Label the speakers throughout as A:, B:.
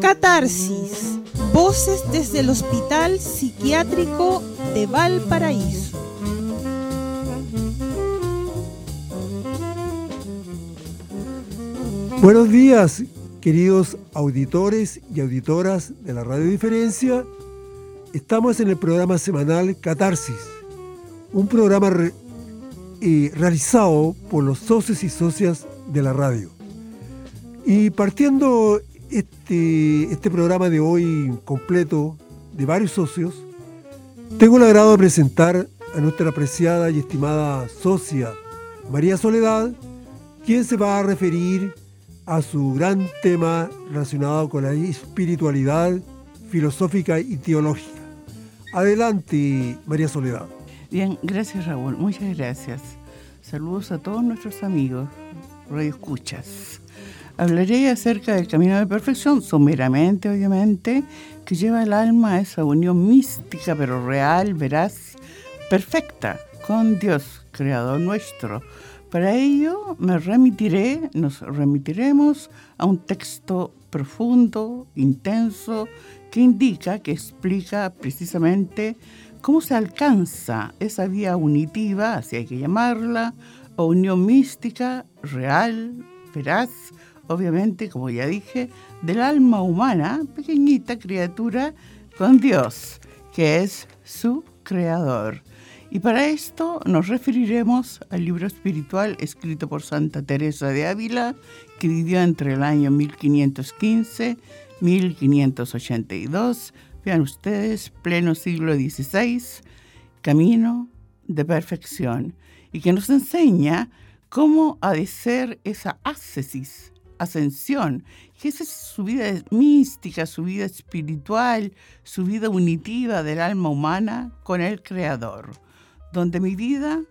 A: Catarsis, voces desde el Hospital Psiquiátrico de Valparaíso.
B: Buenos días, queridos auditores y auditoras de la Radio Diferencia. Estamos en el programa semanal Catarsis, un programa eh, realizado por los socios y socias de la radio. Y partiendo este, este programa de hoy completo de varios socios, tengo el agrado de presentar a nuestra apreciada y estimada socia María Soledad, quien se va a referir a su gran tema relacionado con la espiritualidad filosófica y teológica. Adelante, María Soledad.
C: Bien, gracias Raúl, muchas gracias. Saludos a todos nuestros amigos, Radio Escuchas. Hablaré acerca del camino de perfección, someramente obviamente, que lleva el alma a esa unión mística pero real, veraz, perfecta con Dios, Creador nuestro. Para ello me remitiré, nos remitiremos a un texto profundo, intenso, que indica, que explica precisamente cómo se alcanza esa vía unitiva, así hay que llamarla, o unión mística, real, veraz, obviamente, como ya dije, del alma humana, pequeñita criatura, con Dios, que es su creador. Y para esto nos referiremos al libro espiritual escrito por Santa Teresa de Ávila, que vivió entre el año 1515 1582. Vean ustedes, pleno siglo XVI, camino de perfección, y que nos enseña cómo ha de ser esa ascesis ascensión, que esa es su vida mística, su vida espiritual, su vida unitiva del alma humana con el Creador, donde mi vida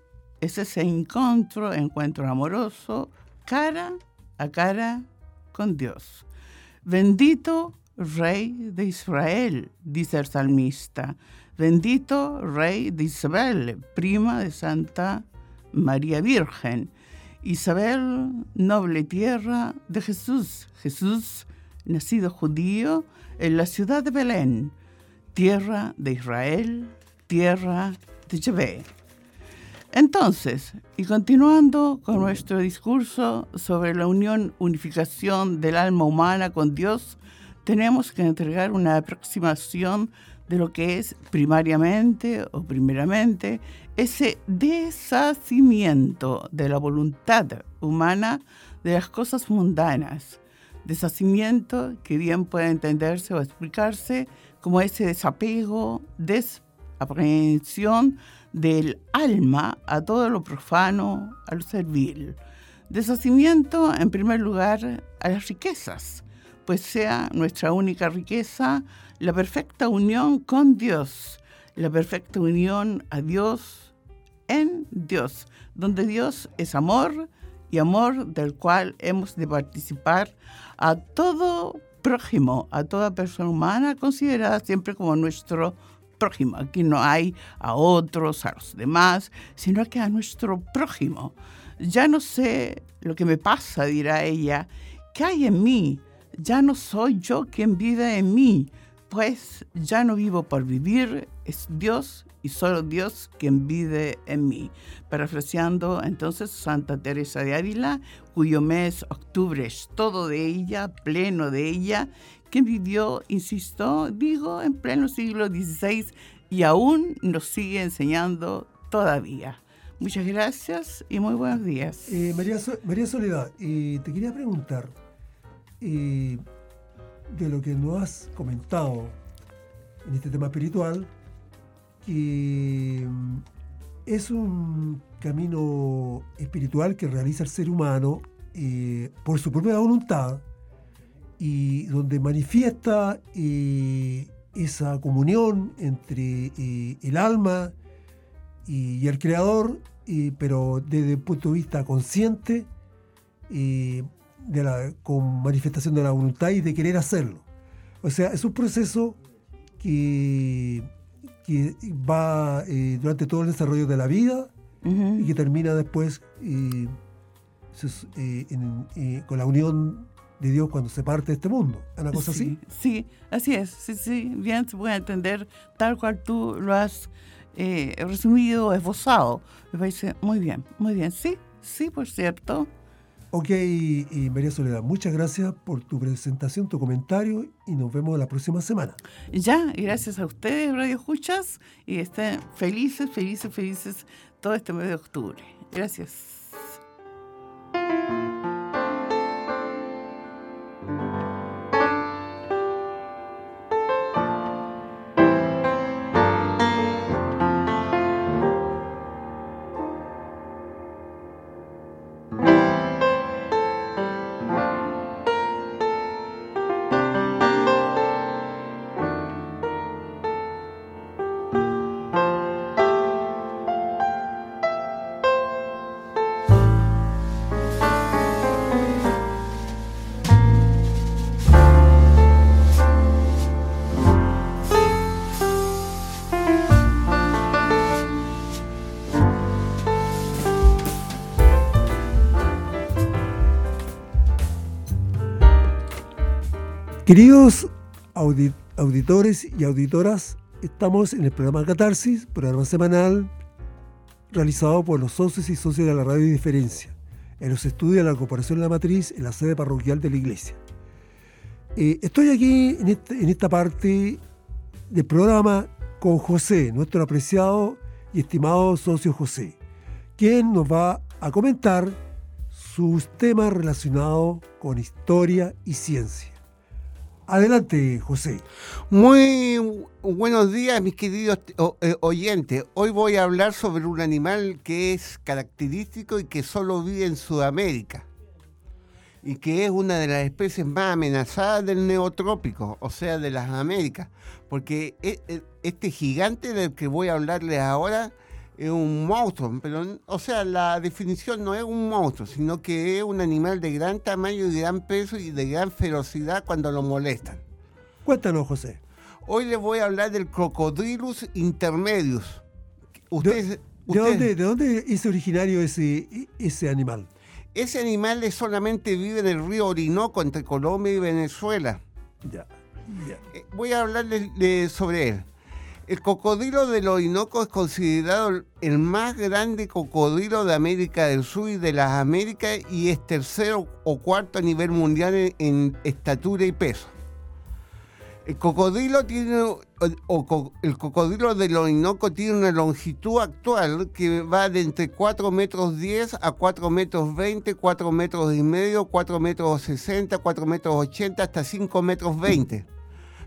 C: es ese encuentro, encuentro amoroso, cara a cara con Dios. Bendito Rey de Israel, dice el salmista. Bendito Rey de Isabel, prima de Santa María Virgen. Isabel, noble tierra de Jesús. Jesús, nacido judío en la ciudad de Belén, tierra de Israel, tierra de Yahvé. Entonces, y continuando con nuestro discurso sobre la unión, unificación del alma humana con Dios, tenemos que entregar una aproximación de lo que es primariamente o primeramente ese deshacimiento de la voluntad humana de las cosas mundanas. Deshacimiento que bien puede entenderse o explicarse como ese desapego, desaprehensión del alma a todo lo profano, a lo servil. Deshacimiento, en primer lugar, a las riquezas, pues sea nuestra única riqueza la perfecta unión con Dios, la perfecta unión a Dios en Dios, donde Dios es amor y amor del cual hemos de participar a todo prójimo, a toda persona humana considerada siempre como nuestro prójimo. Aquí no hay a otros, a los demás, sino que a nuestro prójimo. Ya no sé lo que me pasa, dirá ella, ¿qué hay en mí? Ya no soy yo quien vive en mí, pues ya no vivo por vivir, es Dios y solo Dios quien vive en mí. Parafraseando entonces Santa Teresa de Ávila, cuyo mes octubre es todo de ella, pleno de ella, quien vivió, insisto, digo, en pleno siglo XVI y aún nos sigue enseñando todavía. Muchas gracias y muy buenos días.
B: Eh, María, María, Soledad, eh, te quería preguntar, de lo que nos has comentado en este tema espiritual, que mm, es un camino espiritual que realiza el ser humano eh, por su propia voluntad y donde manifiesta eh, esa comunión entre eh, el alma y, el creador, pero desde el punto de vista consciente de la, con manifestación de la voluntad y de querer hacerlo. O sea, es un proceso que, que va eh, durante todo el desarrollo de la vida y que termina después eh, eh, con la unión de Dios cuando se parte de este mundo. ¿Una cosa
C: sí,
B: así?
C: Sí, así es. Sí, sí, bien se puede entender tal cual tú lo has eh, resumido, esbozado. Me parece muy bien, muy bien. Sí, sí, por cierto.
B: Ok, y María Soledad, muchas gracias por tu presentación, tu comentario y nos vemos la próxima semana.
C: Ya, y gracias a ustedes, Radio Escuchas, y estén felices, felices, felices todo este mes de octubre. Gracias.
B: Queridos auditores y auditoras, estamos en el programa Catarsis, programa semanal realizado por los socios y socios de la Radio Diferencia, en los estudios de la Corporación La Matriz, en la sede parroquial de la iglesia. Eh, estoy aquí este, en esta parte del programa con José, nuestro apreciado y estimado socio José, quien nos va a comentar sus temas relacionados con historia y ciencia. Adelante, José.
D: Muy buenos días, mis queridos eh, oyentes. Hoy voy a hablar sobre un animal que es característico y que solo vive en Sudamérica y que es una de las especies más amenazadas del neotrópico, o sea, de las Américas, porque e, e, este gigante del que voy a hablarles ahora es un monstruo, pero, o sea, la definición no es un monstruo, sino que es un animal de gran tamaño y gran peso y de gran ferocidad cuando lo molestan.
B: Cuéntanos, José.
D: Hoy les voy a hablar del Crocodilus intermedius.
B: ¿De, dónde, ¿De, dónde, es originario ese, ese animal?
D: Ese animal solamente vive en el río Orinoco entre Colombia y Venezuela.
B: Ya.
D: Eh, voy a hablarles sobre él. El cocodrilo del Orinoco es considerado el más grande cocodrilo de América del Sur y de las Américas y es tercero o cuarto a nivel mundial en, estatura y peso. El cocodrilo tiene el cocodrilo del Orinoco tiene una longitud actual que va de entre 4 metros 10 a 4 metros 20, 4 metros y medio, 4 metros 60, 4 metros 80 hasta 5 metros 20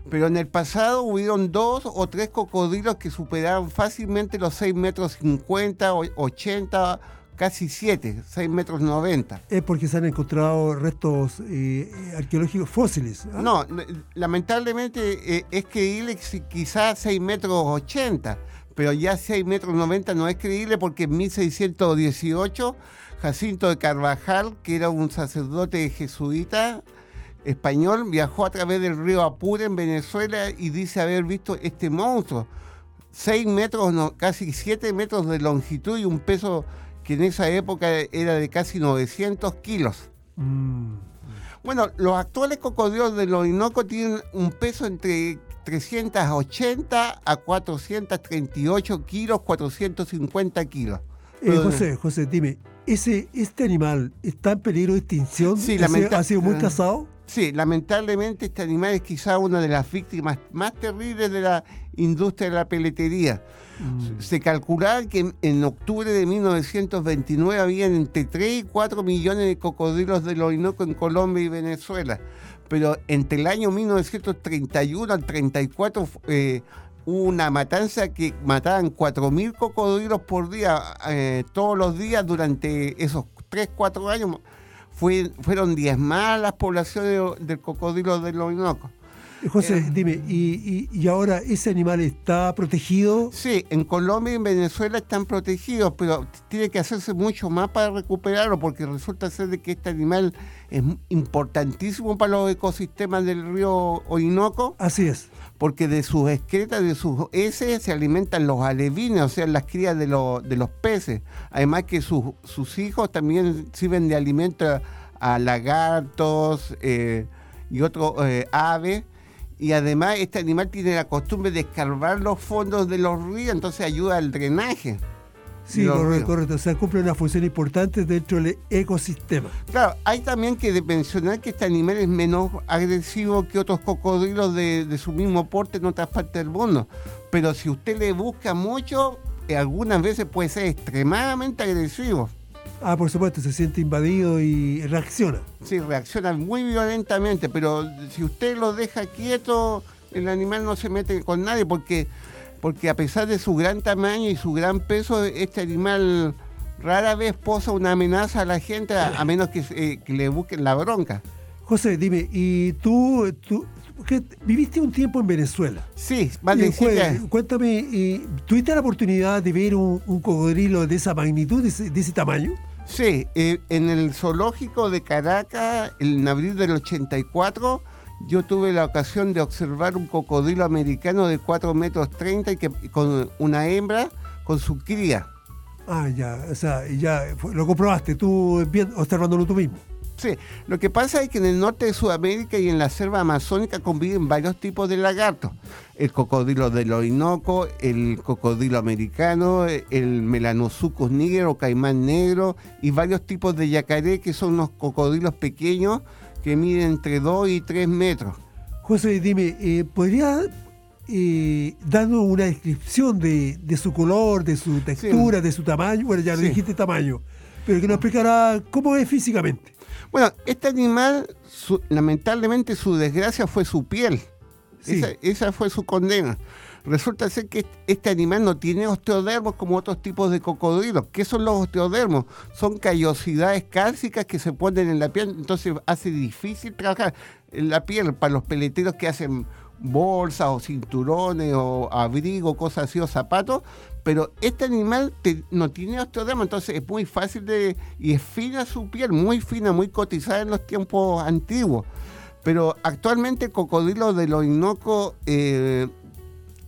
D: pero en el pasado hubieron dos o tres cocodrilos que superaron fácilmente los 6 metros 50, 80, casi 7, 6 metros 90.
B: Es porque se han encontrado restos eh, arqueológicos fósiles.
D: ¿ah? No, lamentablemente eh, es creíble quizás 6 metros 80, pero ya 6 metros 90 no es creíble porque en 1618 Jacinto de Carvajal, que era un sacerdote jesuita, español viajó a través del río Apure en Venezuela y dice haber visto este monstruo. 6 metros, casi 7 metros de longitud y un peso que en esa época era de casi 900 kilos. Mm. Bueno, los actuales cocodrilos del Orinoco tienen un peso entre 380 a 438 kilos, 450 kilos.
B: Eh, José, José, dime, ¿ese, ¿este animal está en peligro de extinción?
D: Sí,
B: ¿Ha sido muy cazado?
D: Sí, lamentablemente este animal es quizá una de las víctimas más terribles de la industria de la peletería. Mm. Se calculaba que en, octubre de 1929 habían entre 3 y 4 millones de cocodrilos del Orinoco en Colombia y Venezuela, pero entre el año 1931 al 34 eh, hubo una matanza que mataban 4.000 cocodrilos por día, eh, todos los días durante esos 3, 4 años fueron diezmadas las poblaciones del cocodrilo del Orinoco.
B: José, eh, dime, ¿y, ahora ese animal está protegido?
D: Sí, en Colombia y en Venezuela están protegidos, pero tiene que hacerse mucho más para recuperarlo, porque resulta ser de que este animal es importantísimo para los ecosistemas del río Orinoco.
B: Así es.
D: Porque de sus excretas, de sus heces, se alimentan los alevines, o sea, las crías de, de los peces. Además que sus, sus hijos también sirven de alimento a lagartos eh, y otros eh, aves. Y además este animal tiene la costumbre de escarbar los fondos de los ríos, entonces ayuda al drenaje.
B: Sí, correcto, correcto. O sea, cumple una función importante dentro del ecosistema.
D: Claro, hay también que mencionar que este animal es menos agresivo que otros cocodrilos de, de su mismo porte en otras partes del mundo. Pero si usted le busca mucho, eh, algunas veces puede ser extremadamente agresivo.
B: Ah, por supuesto, se siente invadido y reacciona.
D: Sí, reacciona muy violentamente, pero si usted lo deja quieto, el animal no se mete con nadie porque porque a pesar de su gran tamaño y su gran peso, este animal rara vez posa una amenaza a la gente a, menos eh, que, le busquen la bronca.
B: José, dime, ¿y tú, tú viviste un tiempo en Venezuela?
D: Sí, vale.
B: Cuéntame, ¿tuviste la oportunidad de ver un, cocodrilo de esa magnitud, de ese, tamaño?
D: Sí, eh, en el zoológico de Caracas, en abril del 84, yo tuve la ocasión de observar un cocodrilo americano de 4 metros 30 y que, con una hembra con su cría.
B: Ah, ya, o sea, ya lo comprobaste tú bien, observándolo tú mismo.
D: Sí, lo que pasa es que en el norte de Sudamérica y en la selva amazónica conviven varios tipos de lagartos. El cocodrilo del Orinoco, el cocodrilo americano, el melanosucus niger o caimán negro y varios tipos de yacaré que son unos cocodrilos pequeños que mide entre 2 y 3 metros.
B: José, dime, eh, ¿podría eh, darnos una descripción de, su color, de su textura, de su tamaño? Bueno, ya lo dijiste tamaño, pero que nos explicará cómo es físicamente.
D: Bueno, este animal, lamentablemente su desgracia fue su piel. esa fue su condena resulta ser que este animal no tiene osteodermos como otros tipos de cocodrilos. ¿Qué son los osteodermos? Son callosidades cálcicas que se ponen en la piel, entonces hace difícil trabajar en la piel para los peleteros que hacen bolsas o cinturones o abrigo, cosas así, o zapatos, pero este animal no tiene osteodermos, entonces es muy fácil de... y es fina su piel, muy fina, muy cotizada en los tiempos antiguos. Pero actualmente el cocodrilo de los Orinoco eh,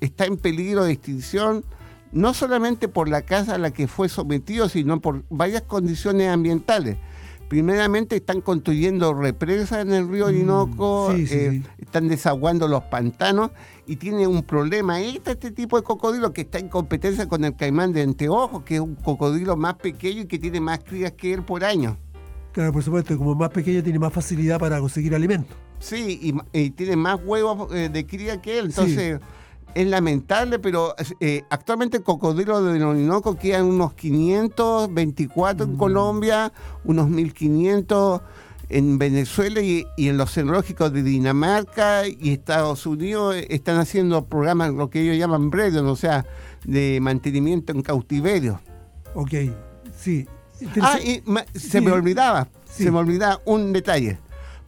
D: está en peligro de extinción no solamente por la casa a la que fue sometido, sino por varias condiciones ambientales. Primeramente están construyendo represas en el río mm, Orinoco, eh, están desaguando los pantanos y tiene un problema este, este tipo de cocodrilo que está en competencia con el caimán de anteojos, que es un cocodrilo más pequeño y que tiene más crías que él por año.
B: Claro, por supuesto, como más pequeño tiene más facilidad para conseguir alimento.
D: Sí, y, tiene más huevos eh, de cría que él, entonces es lamentable, pero eh, actualmente el cocodrilo de Orinoco quedan unos 524 en mm. Colombia, unos 1500 en Venezuela y, en los zoológicos de Dinamarca y Estados Unidos están haciendo programas, lo que ellos llaman breeding, o sea, de mantenimiento en cautiverio.
B: Ok, sí.
D: Ah, y se me olvidaba, se me olvidaba un detalle.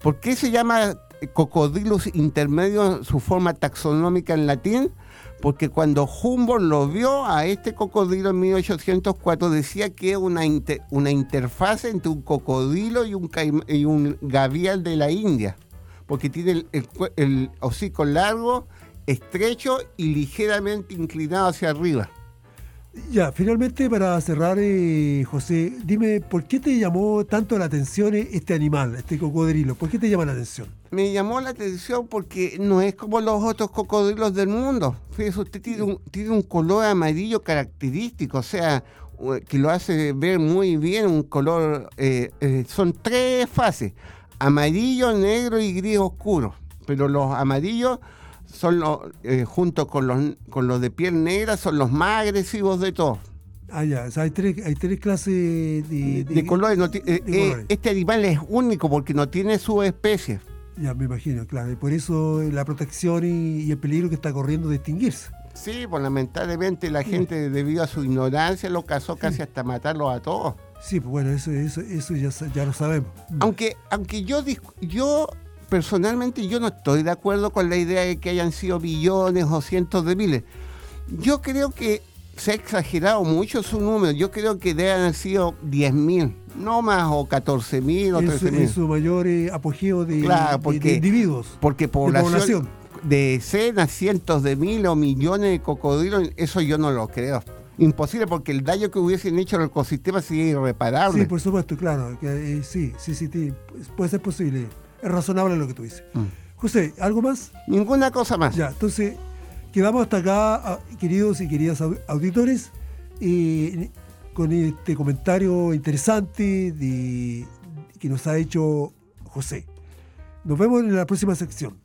D: ¿Por qué se llama Cocodrilus intermedio, su forma taxonómica en latín, porque cuando Humboldt lo vio a este cocodrilo en 1804 decía que una, una interfaz entre un cocodrilo y un, gavial de la India, porque tiene el, hocico largo, estrecho y ligeramente inclinado hacia arriba.
B: Ya, finalmente para cerrar, eh, José, dime, ¿por qué te llamó tanto la atención este animal, este cocodrilo? ¿Por qué te llama la atención?
D: Me llamó la atención porque no es como los otros cocodrilos del mundo. Fíjese, usted tiene un, tiene un color amarillo característico, o sea, que lo hace ver muy bien, un color, eh, eh, son tres fases, amarillo, negro y gris oscuro, pero los amarillos son los, eh, junto con los, con los de piel negra, son los más agresivos de todos.
B: Ah, ya, o sea, hay tres, hay tres clases de, de,
D: colores. Eh, eh, este animal es único porque no tiene su especie.
B: Ya, me imagino, claro. Y por eso la protección y, el peligro que está corriendo de extinguirse.
D: Sí, pues lamentablemente la gente, debido a su ignorancia, lo casó casi hasta matarlos a todos.
B: Sí, pues bueno, eso, eso, eso ya, ya lo sabemos.
D: Aunque, aunque yo, yo personalmente yo no estoy de acuerdo con la idea de que hayan sido billones o cientos de miles. Yo creo que se ha exagerado mucho su número. Yo creo que deben haber sido 10.000, no más, o 14.000 o 13.000.
B: Es su mayor eh, apogeo de, individuos.
D: Porque población, de, decenas, cientos de miles o millones de cocodrilos, eso yo no lo creo. imposible porque el daño que hubiesen hecho al ecosistema sería irreparable.
B: Sí, por supuesto, claro. que, eh, sí, sí, sí, sí, puede ser posible. Es razonable lo que tú dices.
D: Mm.
B: José, ¿algo más?
D: Ninguna cosa más.
B: Ya, entonces, quedamos hasta acá, ah, queridos y queridas au- auditores, con este comentario interesante que nos ha hecho José. Nos vemos en la próxima sección.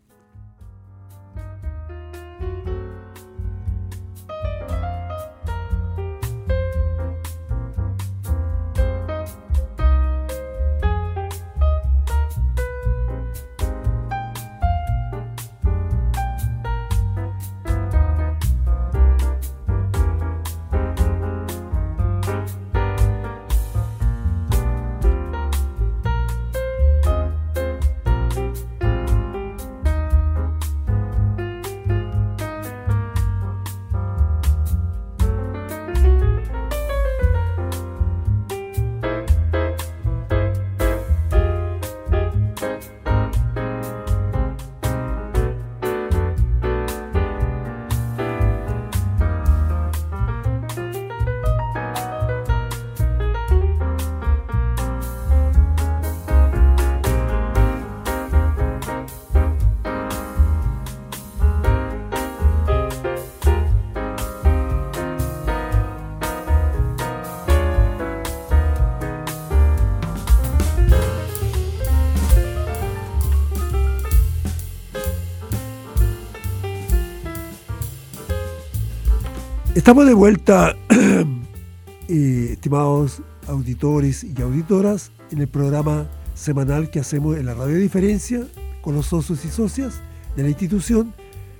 B: Estamos de vuelta, estimados auditores y auditoras, en el programa semanal que hacemos en la Radio Diferencia con los socios y socias de la institución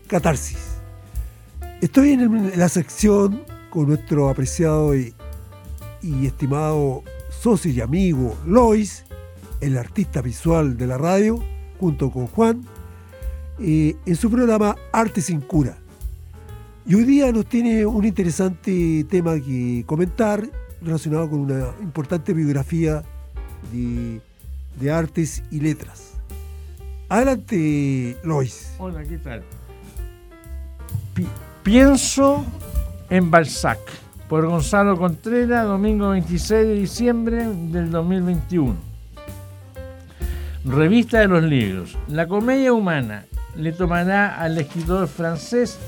B: Catarsis. Estoy en, la sección con nuestro apreciado y, y estimado socio y amigo Lois, el artista visual de la radio, junto con Juan, eh, en su programa Arte sin Cura. Y hoy día nos tiene un interesante tema que comentar relacionado con una importante biografía de, artes y letras. Adelante, Lois.
E: Hola, ¿qué tal? Pi- pienso en Balzac, por Gonzalo Contreras, domingo 26 de diciembre del 2021. Revista de los libros. La comedia humana le tomará al escritor francés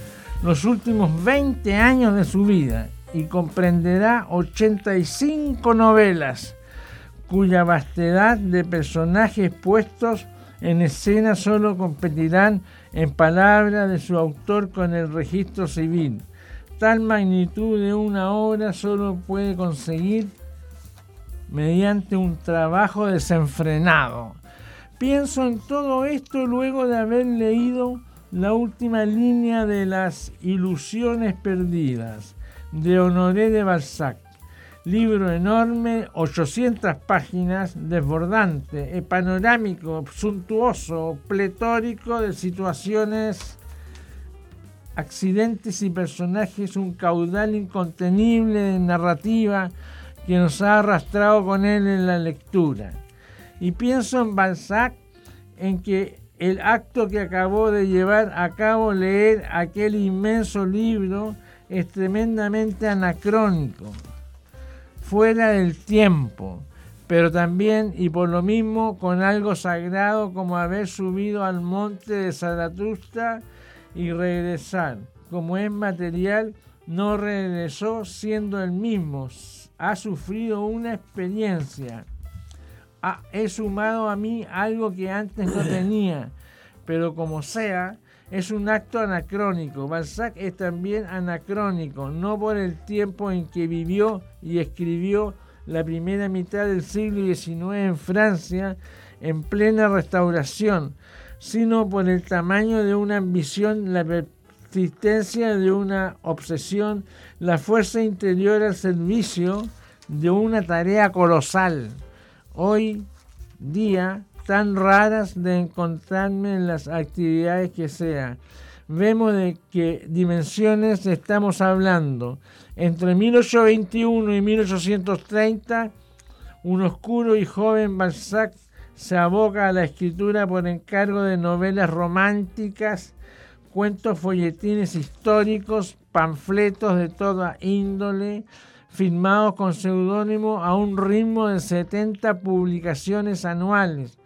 E: los últimos 20 años de su vida y comprenderá 85 novelas cuya vastedad de personajes puestos en escena solo competirán en palabras de su autor con el registro civil. Tal magnitud de una obra solo puede conseguir mediante un trabajo desenfrenado. Pienso en todo esto luego de haber leído la última línea de Las Ilusiones Perdidas de Honoré de Balzac. Libro enorme, 800 páginas, desbordante, panorámico, suntuoso, pletórico de situaciones, accidentes y personajes, un caudal incontenible de narrativa que nos ha arrastrado con él en la lectura. Y pienso en Balzac, en que el acto que acabó de llevar a cabo leer aquel inmenso libro es tremendamente anacrónico fuera del tiempo, pero también y por lo mismo con algo sagrado como haber subido al monte de Zaratustra y regresar. Como es material, no regresó siendo el mismo, ha sufrido una experiencia. Ha- he sumado a mí algo que antes no tenía, pero como sea, es un acto anacrónico. Balzac es también anacrónico, no por el tiempo en que vivió y escribió la primera mitad del siglo XIX en Francia, en plena restauración, sino por el tamaño de una ambición, la persistencia de una obsesión, la fuerza interior al servicio de una tarea colosal. Hoy día tan raras de encontrarme en las actividades que sea. Vemos de qué dimensiones estamos hablando. Entre 1821 y 1830, un oscuro y joven Balzac se aboca a la escritura por encargo de novelas románticas cuentos, folletines históricos, panfletos de toda índole, firmados con seudónimo a un ritmo de 70 publicaciones anuales,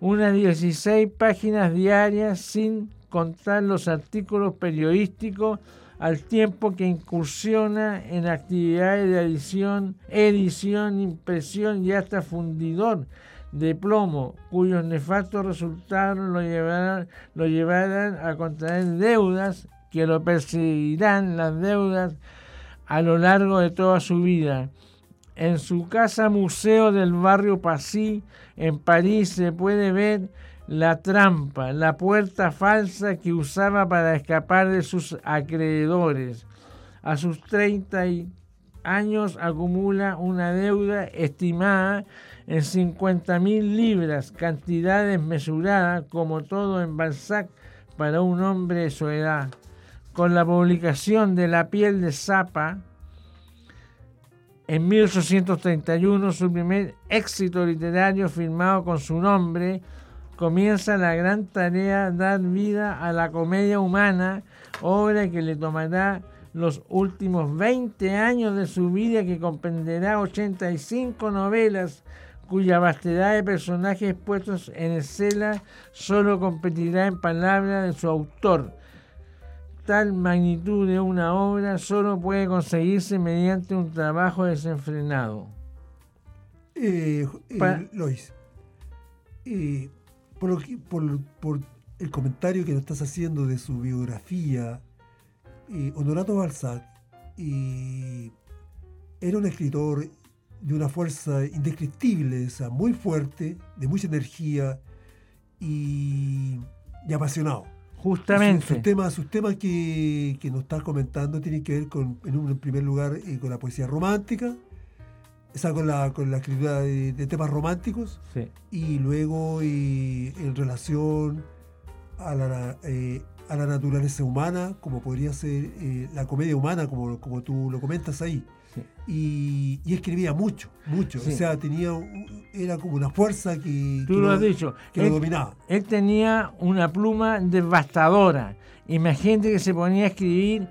E: unas 16 páginas diarias sin contar los artículos periodísticos al tiempo que incursiona en actividades de edición, edición, impresión y hasta fundidor de plomo, cuyos nefastos resultados lo llevarán, lo llevarán a contraer deudas que lo perseguirán las deudas a lo largo de toda su vida. En su casa museo del barrio Passy, en París, se puede ver la trampa, la puerta falsa que usaba para escapar de sus acreedores. A sus 30 años acumula una deuda estimada en 50 mil libras, cantidad desmesurada como todo en Balzac para un hombre de su edad. Con la publicación de La piel de Zapa, en 1831, su primer éxito literario firmado con su nombre, comienza la gran tarea de dar vida a la comedia humana, obra que le tomará los últimos 20 años de su vida, que comprenderá 85 novelas, cuya vastedad de personajes puestos en escena solo competirá en palabras de su autor. Tal magnitud de una obra solo puede conseguirse mediante un trabajo desenfrenado.
B: Eh, eh, Lois, eh, por, por, el comentario que nos estás haciendo de su biografía, Honorato Balzac era un escritor de una fuerza indescriptible, muy fuerte, de mucha energía y, apasionado.
E: Justamente.
B: Sus temas su tema que, nos estás comentando tienen que ver con, en, un, primer lugar, eh, con la poesía romántica, esa con la, con la escritura de, temas románticos, y luego eh, en relación a la, eh, a la naturaleza humana, como podría ser la comedia humana, como, como tú lo comentas ahí. Y, escribía mucho, mucho. O sea, tenía era como una fuerza que,
E: Tú lo, has dicho.
B: que lo dominaba.
E: Él tenía una pluma devastadora. Imagínate que se ponía a escribir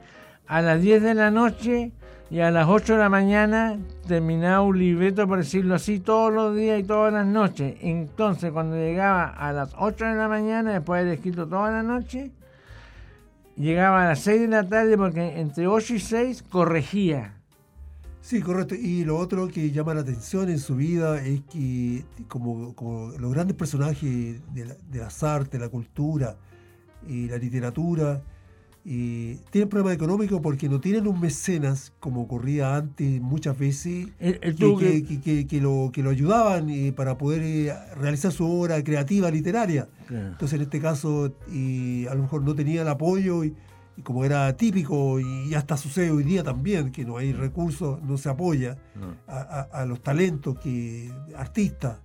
E: a las 10 de la noche y a las 8 de la mañana terminaba un libreto, por decirlo así, todos los días y todas las noches. Entonces, cuando llegaba a las 8 de la mañana, después de haber escrito toda la noche, llegaba a las 6 de la tarde porque entre 8 y 6 corregía
B: Sí, correcto. Y lo otro que llama la atención en su vida es que, como, los grandes personajes de, las artes, la cultura y la literatura, tienen problemas económicos porque no tienen un mecenas, como ocurría antes muchas veces, que, lo, que lo ayudaban eh, para poder eh, realizar su obra creativa literaria. Entonces, en este caso, a lo mejor no tenía el apoyo y y como era típico y hasta sucede hoy día también, que no hay recursos, no se apoya a, los talentos que artistas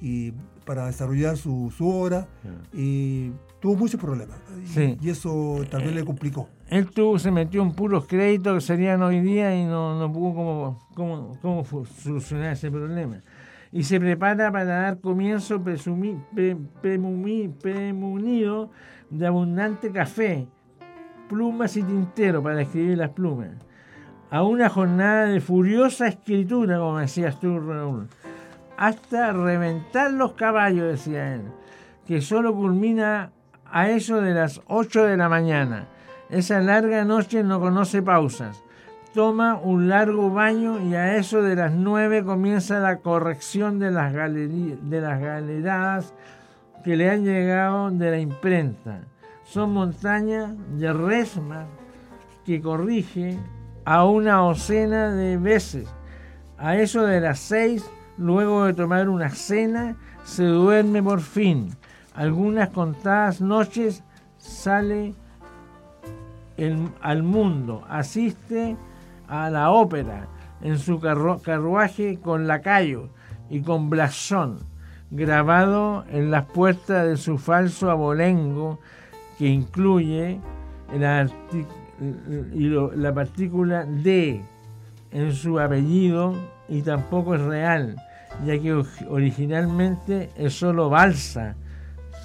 B: y para desarrollar su, obra, y tuvo muchos problemas. Y, eso también le complicó.
E: Él tuvo, se metió en puros créditos que serían hoy día y no, no pudo cómo, cómo, solucionar ese problema. Y se prepara para dar comienzo presumí, premunido de abundante café plumas y tintero para escribir las plumas, a una jornada de furiosa escritura, como decías tú, Raúl, hasta reventar los caballos, decía él, que solo culmina a eso de las 8 de la mañana. Esa larga noche no conoce pausas. Toma un largo baño y a eso de las 9 comienza la corrección de las, de las galeradas que le han llegado de la imprenta son montañas de resma que corrige a una docena de veces. A eso de las seis, luego de tomar una cena, se duerme por fin. Algunas contadas noches sale al mundo, asiste a la ópera en su carruaje con lacayo y con blasón, grabado en las puertas de su falso abolengo que incluye la, la partícula D en su apellido y tampoco es real, ya que originalmente es solo balsa.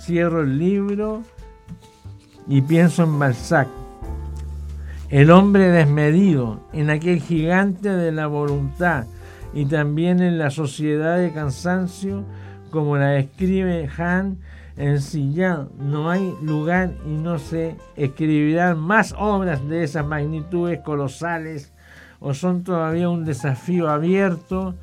E: Cierro el libro y pienso en Balzac, el hombre desmedido, en aquel gigante de la voluntad y también en la sociedad de cansancio, como la describe Han en Sillán. No hay lugar y no se escribirán más obras de esas magnitudes colosales o son todavía un desafío abierto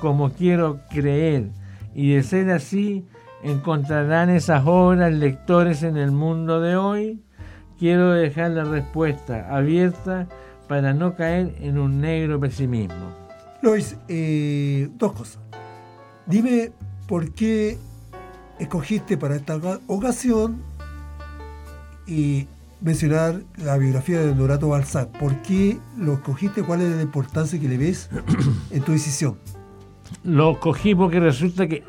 E: como quiero creer. Y de ser así, encontrarán esas obras lectores en el mundo de hoy. Quiero dejar la respuesta abierta para no caer en un negro pesimismo.
B: Lois, eh, dos cosas. Dime por qué escogiste para esta ocasión y mencionar la biografía de Dorato Balzac. ¿Por qué lo escogiste? ¿Cuál es la importancia que le ves en tu decisión?
E: Lo escogí porque resulta que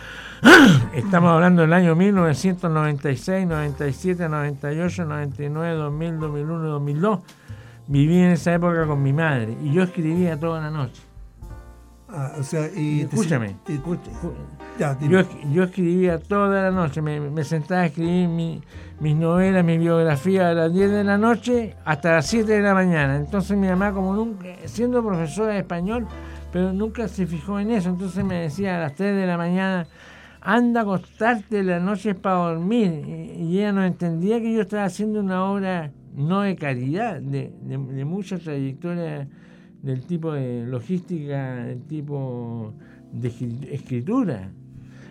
E: estamos hablando del año 1996, 97, 98, 99, 2000, 2001, 2002. Viví en esa época con mi madre y yo escribía toda la noche.
B: Ah, o sea, y
E: escúchame. yo, escribía toda la noche, me, sentaba a escribir mis novelas, mi biografía a las 10 de la noche hasta las 7 de la mañana. Entonces mi mamá, como nunca, siendo profesora de español, pero nunca se fijó en eso, entonces me decía a las 3 de la mañana, anda a acostarte la noche para dormir. Y ella no entendía que yo estaba haciendo una obra no de caridad, de, de, de mucha trayectoria del tipo de logística, del tipo de escritura.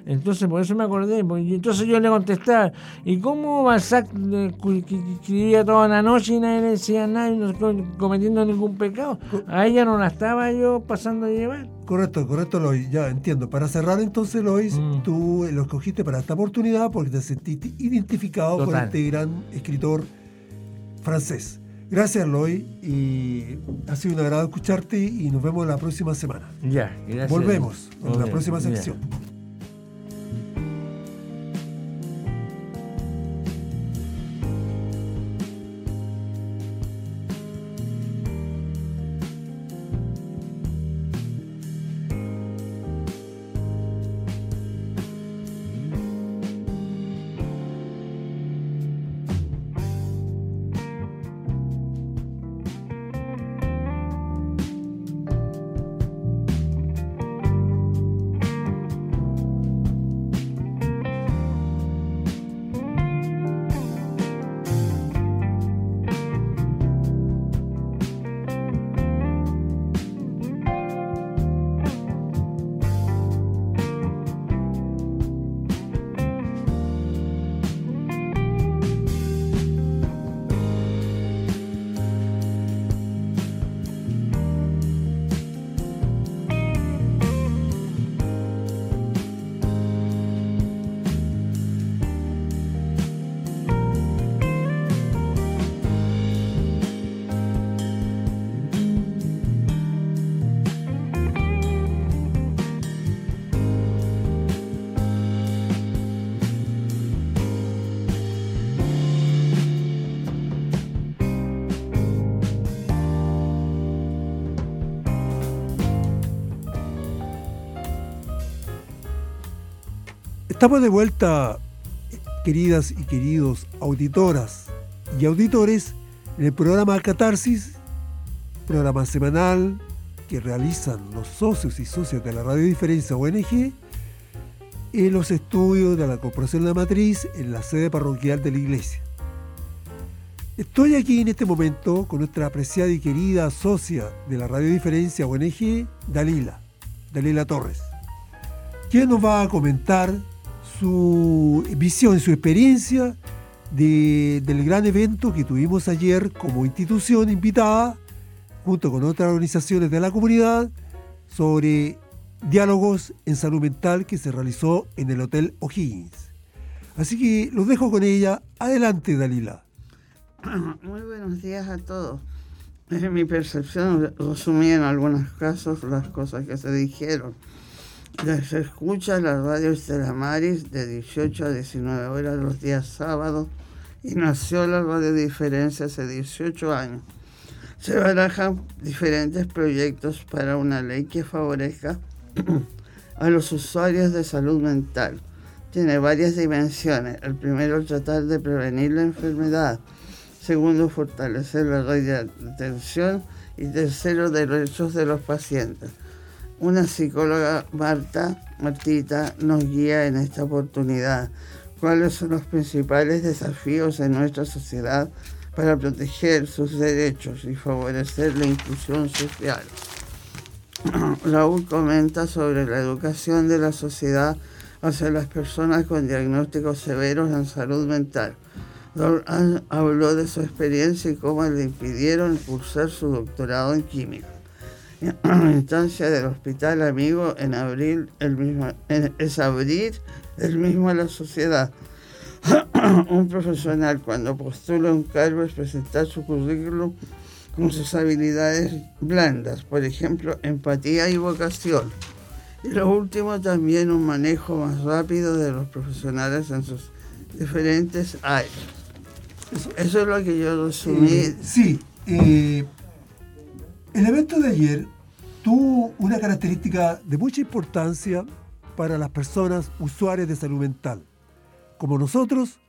E: Entonces, por eso me acordé. Y entonces yo le contestaba, ¿y cómo Balzac escribía toda la noche y nadie le decía nada y no cometiendo ningún pecado? A ella no la estaba yo pasando a llevar.
B: Correcto, correcto, Lois. Ya entiendo. Para cerrar entonces, Lois, mm. tú lo escogiste para esta oportunidad porque te sentiste identificado con este gran escritor francés. Gracias, Loy, y ha sido un agrado escucharte y nos vemos la próxima semana.
E: Ya, gracias.
B: Volvemos en la próxima sección. Estamos de vuelta, queridas y queridos auditoras y auditores, en el programa Catarsis, programa semanal que realizan los socios y socias de la Radio Diferencia ONG en los estudios de la Corporación de la Matriz en la sede parroquial de la iglesia. Estoy aquí en este momento con nuestra apreciada y querida socia de la Radio Diferencia ONG, Dalila, Dalila Torres, quien nos va a comentar su visión, su experiencia del gran evento que tuvimos ayer como institución invitada, junto con otras organizaciones de la comunidad, sobre diálogos en salud mental que se realizó en el Hotel O'Higgins. Así que los dejo con ella. Adelante, Dalila.
C: Muy buenos días a todos. Es mi percepción, resumí en algunos casos las cosas que se dijeron. Se escucha la radio Estela Maris de 18 a 19 horas los días sábados y nació la radio Diferencia hace 18 años. Se barajan diferentes proyectos para una ley que favorezca a los usuarios de salud mental,
F: tiene varias dimensiones. El primero, tratar de prevenir la enfermedad. Segundo, fortalecer la red de atención. Y tercero, derechos de los pacientes. Una psicóloga, Marta, Martita, nos guía en esta oportunidad. ¿Cuáles son los principales desafíos en nuestra sociedad para proteger sus derechos y favorecer la inclusión social? Raúl comenta sobre la educación de la sociedad hacia las personas con diagnósticos severos en salud mental. Habló de su experiencia y cómo le impidieron cursar su doctorado en química. En instancia del hospital amigo en abril el mismo, es abrir el mismo a la sociedad. un profesional cuando postula un cargo es presentar su currículum con sus habilidades blandas, por ejemplo, empatía y vocación. Y lo último, también un manejo más rápido de los profesionales en sus diferentes áreas. Eso, es lo que yo resumí.
B: Eh, sí, eh, el evento de ayer tuvo una característica de mucha importancia para las personas usuarias de salud mental, como nosotros,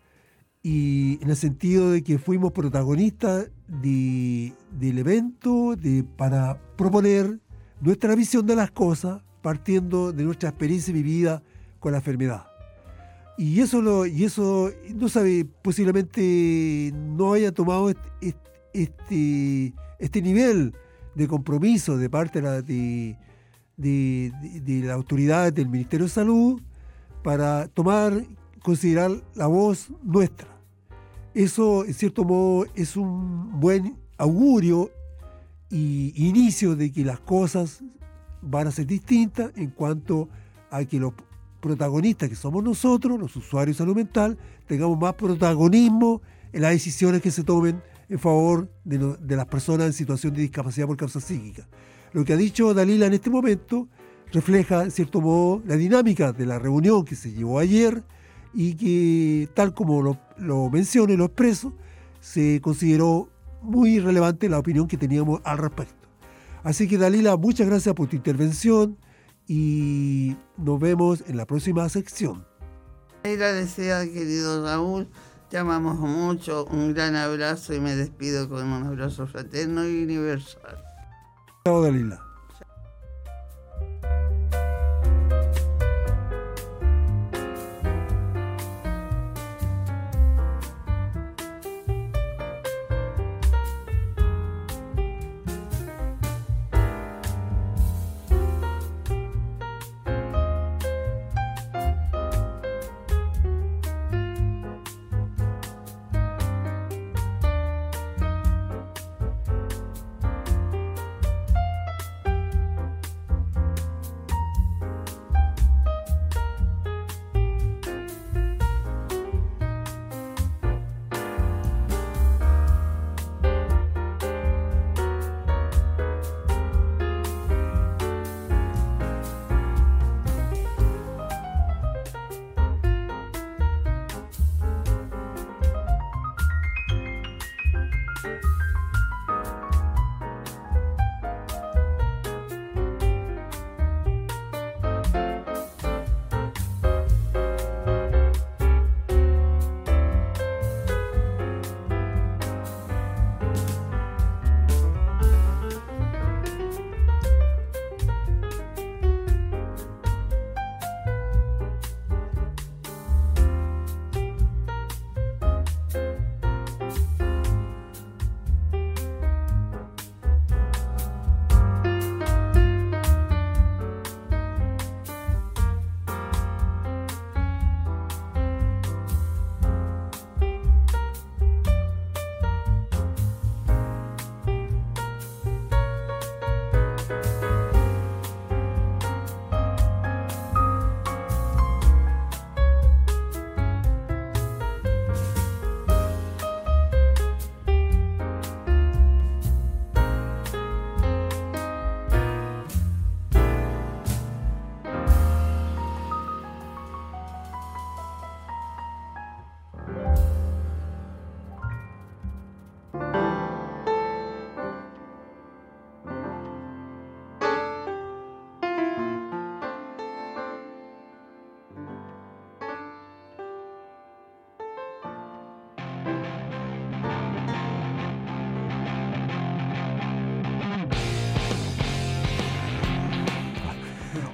B: y en el sentido de que fuimos protagonistas del evento de, para proponer nuestra visión de las cosas partiendo de nuestra experiencia vivida con la enfermedad. Y eso, lo, y eso no sabe, posiblemente no haya tomado este, este, este nivel de compromiso de parte de, la, de, las autoridades del Ministerio de Salud para tomar, considerar la voz nuestra. Eso, en cierto modo, es un buen augurio y inicio de que las cosas van a ser distintas en cuanto a que los protagonistas que somos nosotros, los usuarios de salud mental, tengamos más protagonismo en las decisiones que se tomen en favor de, de, las personas en situación de discapacidad por causa psíquica. Lo que ha dicho Dalila en este momento refleja, en cierto modo, la dinámica de la reunión que se llevó ayer y que, tal como lo, lo menciono y lo expreso, se consideró muy relevante la opinión que teníamos al respecto. Así que Dalila, muchas gracias por tu intervención y nos vemos en la próxima sección.
F: Agradecida, querido Raúl. Te amamos mucho. Un gran abrazo y me despido con un abrazo fraterno y universal.
B: Chao, Dalila.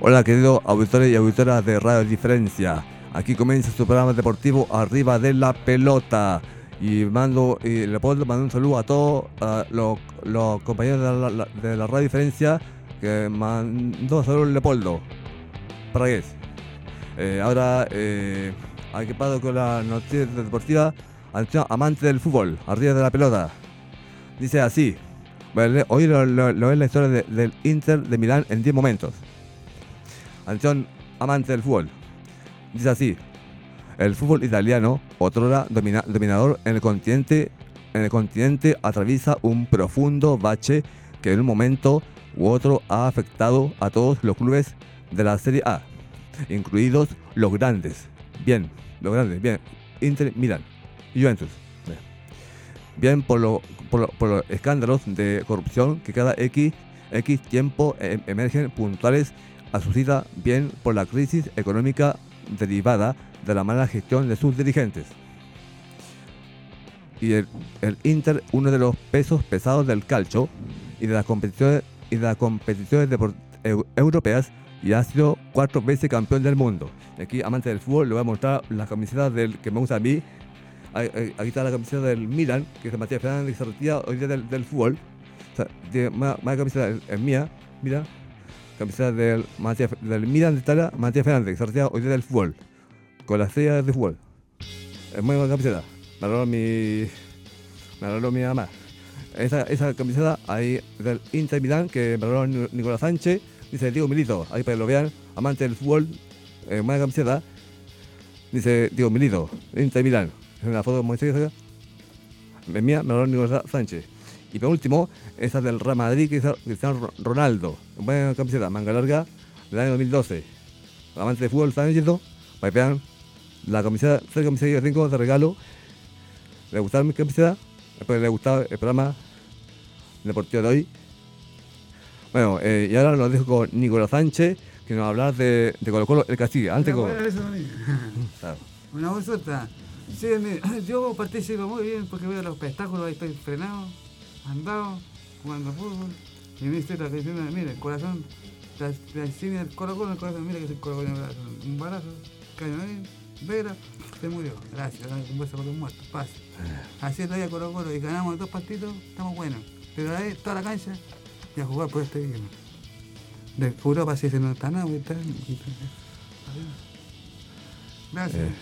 G: Hola queridos auditores y auditoras de Radio Diferencia. Aquí comienza su programa deportivo Arriba de la Pelota. Y mando, y le puedo mandar un saludo a todos a los, compañeros de la, Radio Diferencia que mandó saludos Leopoldo. Para qué. Eh, ahora, eh, aquí con la noticia deportiva. Amante del fútbol, arriba de la pelota. Dice así. Hoy lo, es la historia de- del Inter de Milán en 10 momentos. Atención, amante del fútbol. Dice así. El fútbol italiano, otrora domina- dominador en el continente, en el continente atraviesa un profundo bache que en un momento u otro ha afectado a todos los clubes de la Serie A, incluidos los grandes. Bien, los grandes, bien. Inter, Milán, Juventus. Bien. Por, lo- por, lo- por los escándalos de corrupción que cada X, X tiempo em- emergen puntuales a su cita, bien por la crisis económica derivada de la mala gestión de sus dirigentes. Y el, el Inter, uno de los pesos pesados del calcio y de las competiciones, y de las competiciones europeas, y ha sido cuatro veces campeón del mundo. Aquí, amante del fútbol, le voy a mostrar la camiseta del que me gusta a mí. Aquí está la camiseta del Milan, que es de Matías Fernández, que se retira hoy día del, del fútbol. O sea, tiene más, más camiseta es mía, mira. Camiseta del, Milan de Italia, Matías Fernández, que se retira hoy día del fútbol. Con la estrella de fútbol. Es muy buena camiseta. Me regaló mi. Me mi mamá. Esa, esa camiseta ahí del Inter Milán que me regaló Ni- Nicolás Sánchez. Dice Diego Milito. Ahí para que lo vean. Amante del fútbol. Eh, buena camiseta. Dice Diego Milito. Inter Milán. Es una foto muy seria. Mía, me regaló Nicolás Sánchez. Y por último, esa del Real Madrid, que es Cristiano Ronaldo. Buena camiseta, manga larga, del año 2012. Amante de fútbol, ¿están que vean la camiseta, tres camisetas que tengo de regalo. ¿Le gustaron mis camisetas? Espero que les gustado el programa deportivo de hoy. Bueno, eh, y ahora los dejo con Nicolás Sánchez, que nos va a hablar de, de Colo Colo el Castilla. Antes con... Claro.
H: Una consulta. Sí, yo participo muy bien porque veo los espectáculos, ahí estoy frenado, andado, jugando fútbol. Y me dice la canción, mira, el corazón, la, la insignia del Colo Colo, el corazón, mira que es el Colo Colo, un balazo, un balazo, cayó ahí, vera, se murió. Gracias, un beso por los muertos, pase. Así es todavía Colo Colo y ganamos dos partidos, estamos buenos. Pero ahí, toda la cancha, y a jugar por este día. De Europa sí se no está nada, está, Gracias.
G: Eh,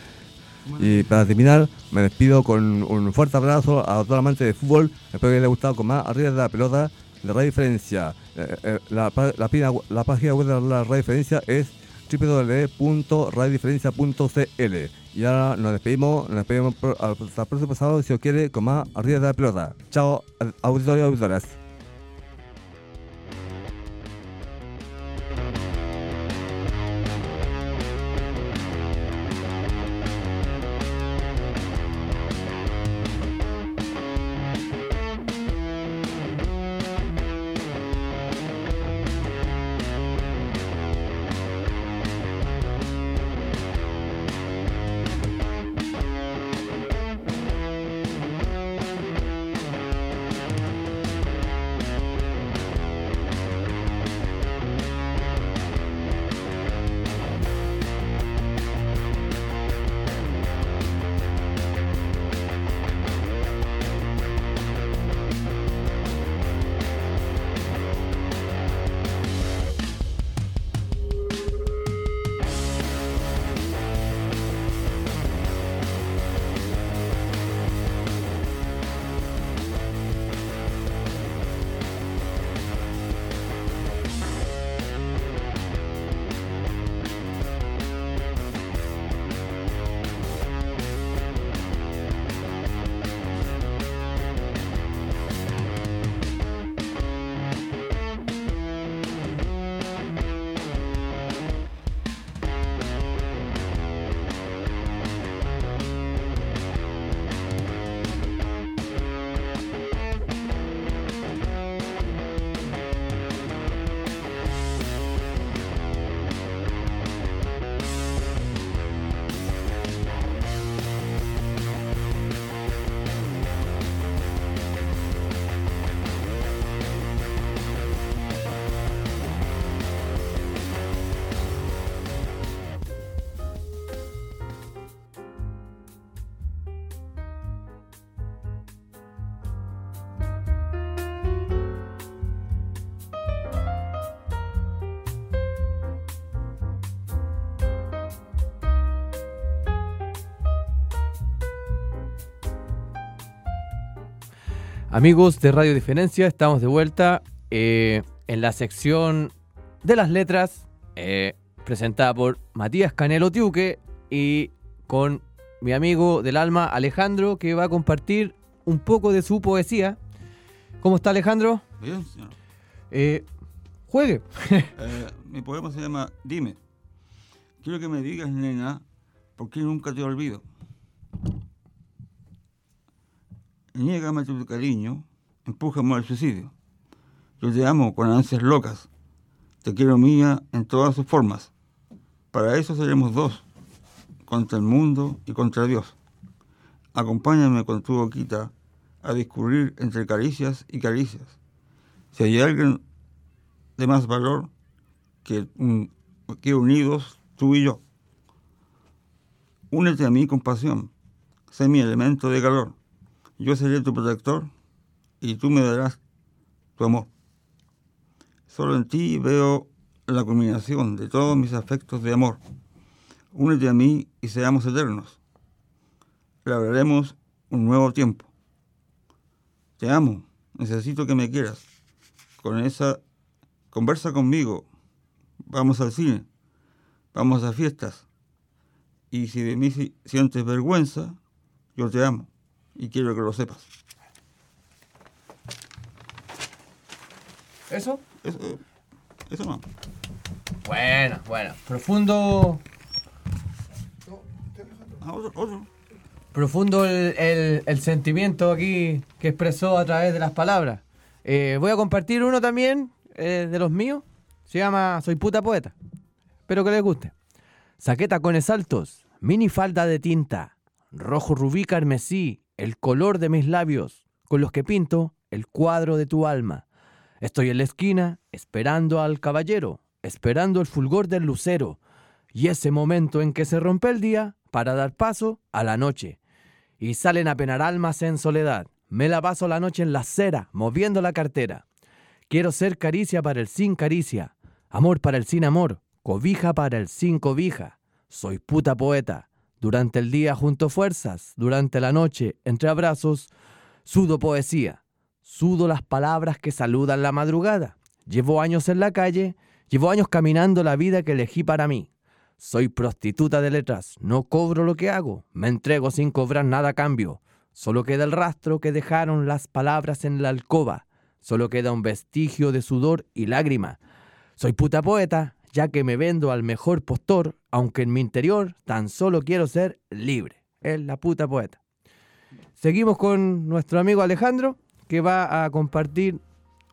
G: Y para terminar, me despido con un fuerte abrazo a todo amante de fútbol. Espero que les haya gustado con más arriba de la pelota de Radio Diferencia. Eh, eh, la, página web de la Radio Diferencia es www.radiodiferencia.cl Y ahora nos despedimos, nos despedimos hasta el próximo sábado, si os quiere, con más arriba de la pelota. Chao, auditorio y auditoras.
I: Amigos de Radio Diferencia, estamos de vuelta eh, en la sección de las letras, eh, presentada por Matías Canelo Tiuque y con mi amigo del alma Alejandro, que va a compartir un poco de su poesía. ¿Cómo está Alejandro?
J: Bien, señor.
I: Eh, juegue.
J: Eh, mi poema se llama Dime. Quiero que me digas, nena, por qué nunca te olvido. Niégame tu cariño, empújame al suicidio. Yo te amo con ansias locas. Te quiero mía en todas sus formas. Para eso seremos dos, contra el mundo y contra Dios. Acompáñame con tu boquita a discurrir entre caricias y caricias. Si hay alguien de más valor que, que unidos tú y yo. Únete a mí con pasión. Sé mi elemento de calor. Yo seré tu protector y tú me darás tu amor. Solo en ti veo la culminación de todos mis afectos de amor. Únete a mí y seamos eternos. Labraremos un nuevo tiempo. Te amo, necesito que me quieras. Con esa conversa conmigo. Vamos al cine. Vamos a fiestas. Y si de mí si- sientes vergüenza, yo te amo y quiero que lo sepas.
I: ¿Eso?
J: Eso, eso no.
I: Bueno, bueno. Profundo.
J: Ah, otro, otro.
I: Profundo el, el- el sentimiento aquí que expresó a través de las palabras. Eh, voy a compartir uno también eh, de los míos. Se llama Soy puta poeta. Espero que les guste. Saqué tacones altos, mini falda de tinta, rojo rubí carmesí, el color de mis labios, con los que pinto el cuadro de tu alma. Estoy en la esquina, esperando al caballero, esperando el fulgor del lucero, y ese momento en que se rompe el día para dar paso a la noche. Y salen a penar almas en soledad. Me la paso la noche en la acera, moviendo la cartera. Quiero ser caricia para el sin caricia, amor para el sin amor, cobija para el sin cobija. Soy puta poeta. Durante el día junto fuerzas, durante la noche, entre abrazos, sudo poesía. Sudo las palabras que saludan la madrugada. Llevo años en la calle, llevo años caminando la vida que elegí para mí. Soy prostituta de letras, no cobro lo que hago, me entrego sin cobrar nada a cambio. Solo queda el rastro que dejaron las palabras en la alcoba. Solo queda un vestigio de sudor y lágrima. Soy puta poeta, ya que me vendo al mejor postor, aunque en mi interior tan solo quiero ser libre. Es la puta poeta. Seguimos con nuestro amigo Alejandro, que va a compartir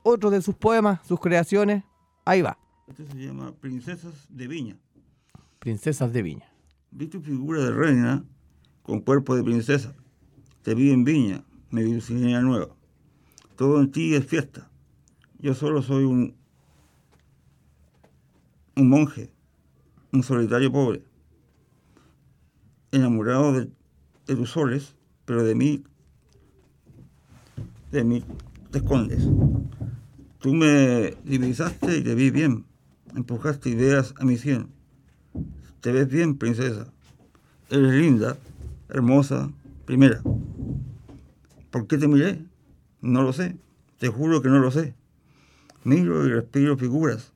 I: otro de sus poemas, sus creaciones. Ahí va,
J: Este se llama Princesas de Viña.
I: Princesas de Viña.
J: Vi tu figura de reina con cuerpo de princesa. Te vi en Viña, mi Dulcinea nueva. Todo en ti es fiesta. Yo solo soy un, un monje, un solitario pobre, enamorado de, de tus soles, pero de mí, de mí te escondes. Tú me divisaste y te vi bien, empujaste ideas a mi cien. Te ves bien, princesa. Eres linda, hermosa, primera. ¿Por qué te miré? No lo sé. Te juro que no lo sé. Miro y respiro figuras.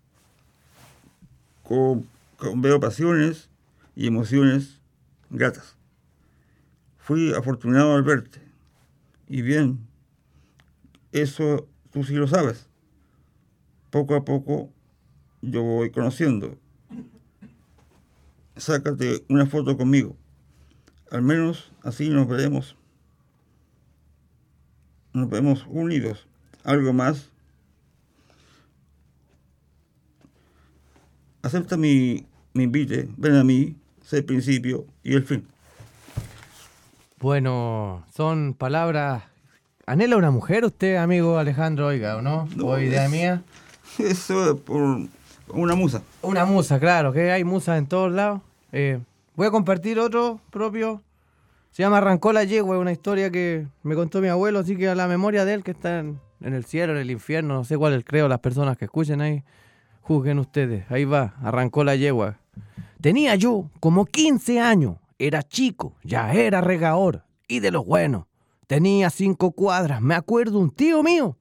J: Con- veo pasiones y emociones gratas. Fui afortunado al verte. Y bien, eso tú sí lo sabes. Poco a poco yo voy conociendo sácate una foto conmigo. Al menos así nos veremos. Nos vemos unidos. Algo más. Acepta mi, mi invite. Ven a mí. Sé el principio y el fin.
I: Bueno, son palabras. ¿Anhela una mujer usted, amigo Alejandro? Oiga, ¿o no?
J: No,
I: ¿O idea
J: es-
I: mía?
J: Eso es por una musa.
I: Una musa, claro, que hay musas en todos lados. Eh, voy a compartir otro propio. Se llama Arrancó la yegua, es una historia que me contó mi abuelo, así que a la memoria de él, que está en, en el cielo, en el infierno, no sé cuál el creo, las personas que escuchen ahí, juzguen ustedes. Ahí va, arrancó la yegua. Tenía yo como 15 años, era chico, ya era regador y de los buenos. tenía cinco cuadras, me acuerdo un tío mío,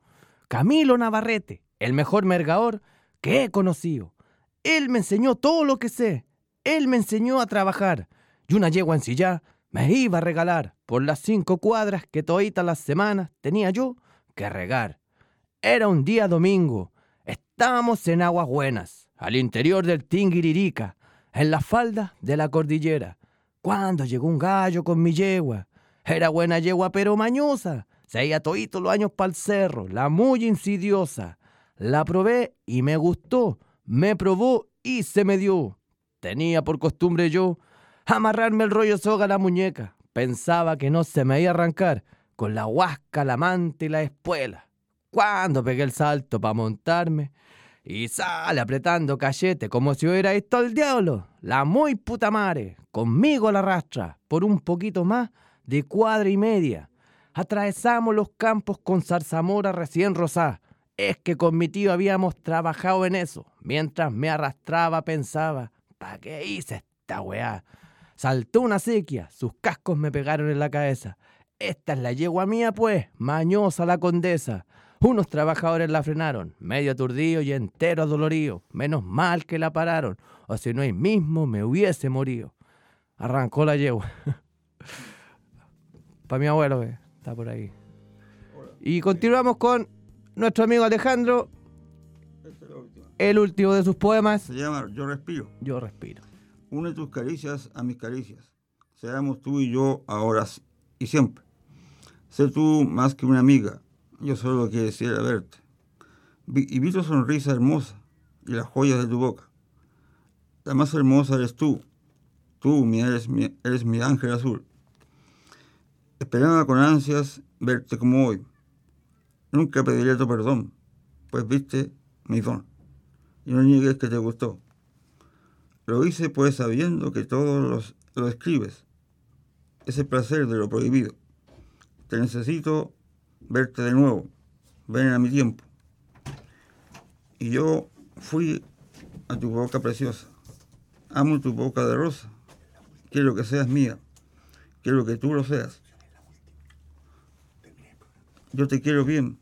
I: Camilo Navarrete, el mejor mergador que he conocido. Él me enseñó todo lo que sé, él me enseñó a trabajar, y una yegua en silla me iba a regalar por las cinco cuadras que toditas las semanas tenía yo que regar. Era un día domingo, estábamos en aguas buenas, al interior del Tinguiririca, en la falda de la cordillera, cuando llegó un gallo con mi yegua. Era buena yegua pero mañosa, se iba todito los años para el cerro, la muy insidiosa. La probé y me gustó, me probó y se me dio. Tenía por costumbre yo amarrarme el rollo soga a la muñeca. Pensaba que no se me iba a arrancar con la huasca, la manta y la espuela. Cuando pegué el salto para montarme y sale apretando cachete como si hubiera visto al diablo, la muy puta madre, conmigo la rastra por un poquito más de cuadra y media. Atravesamos los campos con zarzamora recién rosada. Es que con mi tío habíamos trabajado en eso. Mientras me arrastraba pensaba, ¿para qué hice esta weá? Saltó una sequía, sus cascos me pegaron en la cabeza. Esta es la yegua mía, pues, mañosa la condesa. Unos trabajadores la frenaron, medio aturdido y entero dolorido. Menos mal que la pararon, o si no ahí mismo me hubiese morido. Arrancó la yegua. Para mi abuelo, que está por ahí. Y continuamos con nuestro amigo Alejandro, el último de sus poemas.
J: Se llama Yo Respiro.
I: Yo respiro.
J: Une tus caricias a mis caricias. Seamos tú y yo ahora y siempre. Sé tú más que una amiga. Yo solo quisiera verte. Y vi tu sonrisa hermosa y las joyas de tu boca. La más hermosa eres tú. Tú mi, eres, mi, eres mi ángel azul. Esperaba con ansias verte como hoy. Nunca pediré tu perdón, pues viste mi don. Y no niegues que te gustó. Lo hice pues sabiendo que todo lo escribes. Ese placer de lo prohibido. Te necesito verte de nuevo. Ven a mi tiempo. Y yo fui a tu boca preciosa. Amo tu boca de rosa. Quiero que seas mía. Quiero que tú lo seas. Yo te quiero bien.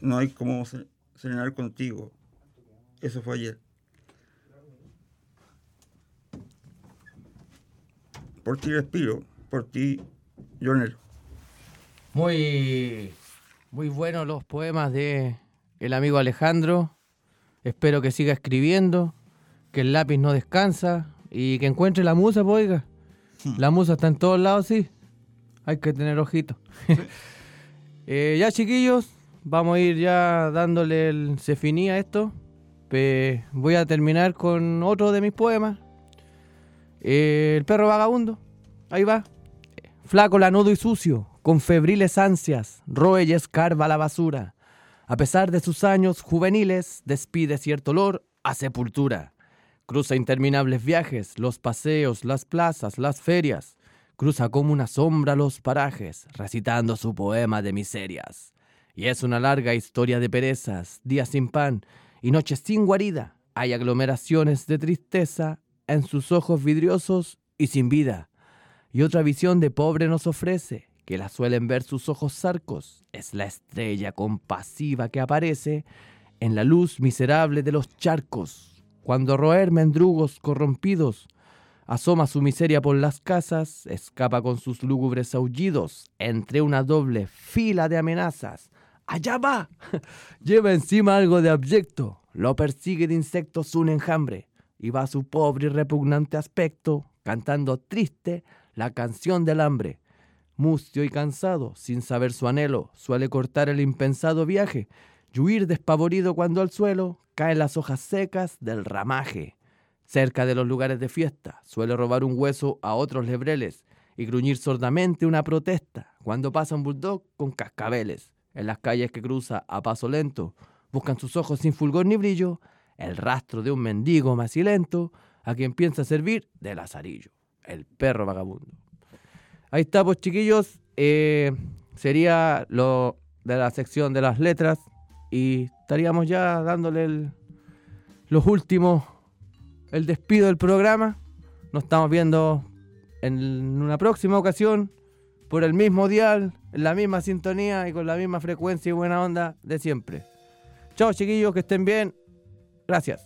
J: No hay como ce- cenar contigo. Eso fue ayer. Por ti respiro. Por ti yo.
I: Muy, muy buenos los poemas de el amigo Alejandro. Espero que siga escribiendo, que el lápiz no descansa y que encuentre la musa, pues, oiga. La musa está en todos lados, sí. Hay que tener ojito. Eh, ya, chiquillos, vamos a ir ya dándole el se finía a esto. Pe- voy a terminar con otro de mis poemas. Eh, el perro vagabundo. Ahí va. Flaco, lanudo y sucio, con febriles ansias, roe y escarba la basura. A pesar de sus años juveniles, despide cierto olor a sepultura. Cruza interminables viajes, los paseos, las plazas, las ferias. Cruza como una sombra los parajes, recitando su poema de miserias. Y es una larga historia de perezas, días sin pan y noches sin guarida. Hay aglomeraciones de tristeza en sus ojos vidriosos y sin vida. Y otra visión de pobre nos ofrece, que la suelen ver sus ojos zarcos. Es la estrella compasiva que aparece en la luz miserable de los charcos. Cuando roer mendrugos corrompidos asoma su miseria por las casas, escapa con sus lúgubres aullidos entre una doble fila de amenazas. ¡Allá va! Lleva encima algo de abyecto, lo persigue de insectos un enjambre, y va su pobre y repugnante aspecto, cantando triste la canción del hambre. Mustio y cansado, sin saber su anhelo, suele cortar el impensado viaje y huir despavorido cuando al suelo caen las hojas secas del ramaje. Cerca de los lugares de fiesta, suele robar un hueso a otros lebreles y gruñir sordamente una protesta cuando pasa un bulldog con cascabeles. En las calles que cruza a paso lento, buscan sus ojos sin fulgor ni brillo el rastro de un mendigo macilento a quien piensa servir de lazarillo, el perro vagabundo. Ahí está, pues chiquillos, eh, sería lo de la sección de las letras y estaríamos ya dándole los últimos el despido del programa. Nos estamos viendo en una próxima ocasión por el mismo dial, en la misma sintonía y con la misma frecuencia y buena onda de siempre. Chao chiquillos, que estén bien. Gracias.